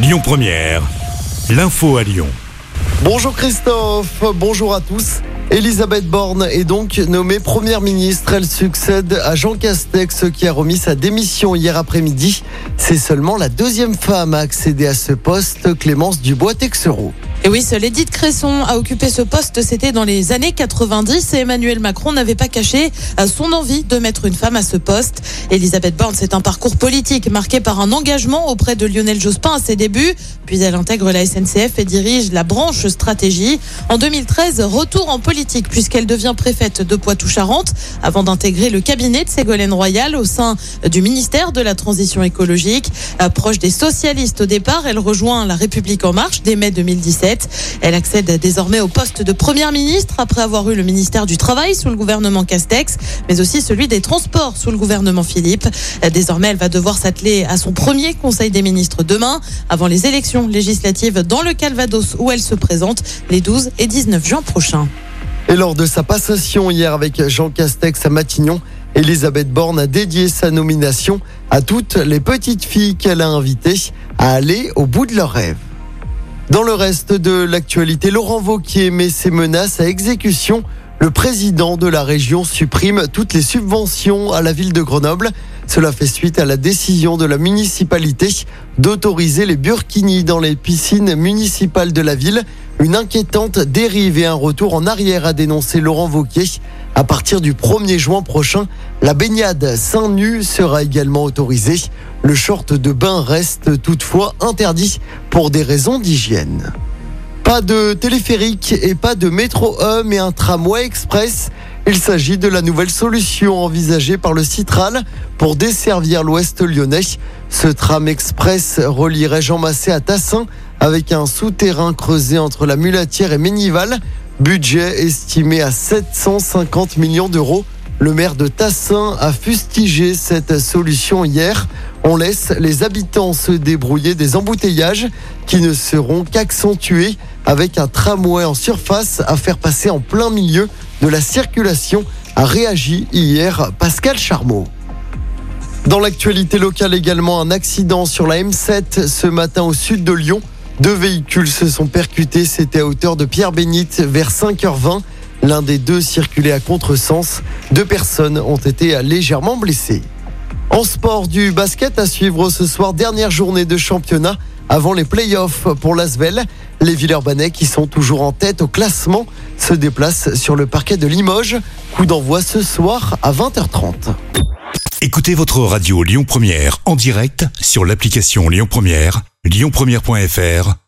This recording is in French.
Lyon Première, l'info à Lyon. Bonjour Christophe, bonjour à tous. Elisabeth Borne est donc nommée première ministre. Elle succède à Jean Castex qui a remis sa démission hier après-midi. C'est seulement la deuxième femme à accéder à ce poste, Clémence Dubois-Texereau. Et oui, seule Edith Cresson a occupé ce poste, c'était dans les années 90 et Emmanuel Macron n'avait pas caché euh, son envie de mettre une femme à ce poste. Elisabeth Borne, c'est un parcours politique marqué par un engagement auprès de Lionel Jospin à ses débuts, puis elle intègre la SNCF et dirige la branche stratégie. En 2013, retour en politique puisqu'elle devient préfète de Poitou-Charentes avant d'intégrer le cabinet de Ségolène Royal au sein du ministère de la Transition écologique. Proche des socialistes au départ, elle rejoint la République en marche dès mai 2017. Elle accède désormais au poste de première ministre après avoir eu le ministère du Travail sous le gouvernement Castex, mais aussi celui des Transports sous le gouvernement Philippe. Désormais, elle va devoir s'atteler à son premier Conseil des ministres demain, avant les élections législatives dans le Calvados où elle se présente les 12 et 19 juin prochains. Et lors de sa passation hier avec Jean Castex à Matignon, Elisabeth Borne a dédié sa nomination à toutes les petites filles qu'elle a invitées à aller au bout de leurs rêves. Dans le reste de l'actualité, Laurent Vauquier met ses menaces à exécution. Le président de la région supprime toutes les subventions à la ville de Grenoble. Cela fait suite à la décision de la municipalité d'autoriser les burkinis dans les piscines municipales de la ville. Une inquiétante dérive et un retour en arrière a dénoncé Laurent Vauquier. À partir du 1er juin prochain, la baignade seins nu sera également autorisée. Le short de bain reste toutefois interdit pour des raisons d'hygiène. Pas de téléphérique et pas de métro E, mais un tramway express. Il s'agit de la nouvelle solution envisagée par le Citral pour desservir l'ouest lyonnais. Ce tram express relierait Jean Massé à Tassin avec un souterrain creusé entre la Mulatière et Ménival. Budget estimé à 750 millions d'euros. Le maire de Tassin a fustigé cette solution hier. On laisse les habitants se débrouiller des embouteillages qui ne seront qu'accentués avec un tramway en surface à faire passer en plein milieu de la circulation, a réagi hier Pascal Charmeau. Dans l'actualité locale également, un accident sur la M7 ce matin au sud de Lyon. Deux véhicules se sont percutés, c'était à hauteur de Pierre-Bénite vers 5h20. L'un des deux circulait à contresens. Deux personnes ont été légèrement blessées. En sport du basket à suivre ce soir, dernière journée de championnat avant les playoffs pour l'Asvel. Les Villeurbanais qui sont toujours en tête au classement se déplacent sur le parquet de Limoges. Coup d'envoi ce soir à 20h30. Écoutez votre radio Lyon Première en direct sur l'application Lyon Première, lyonpremière.fr